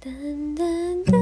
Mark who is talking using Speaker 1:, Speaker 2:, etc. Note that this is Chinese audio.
Speaker 1: 噔噔噔。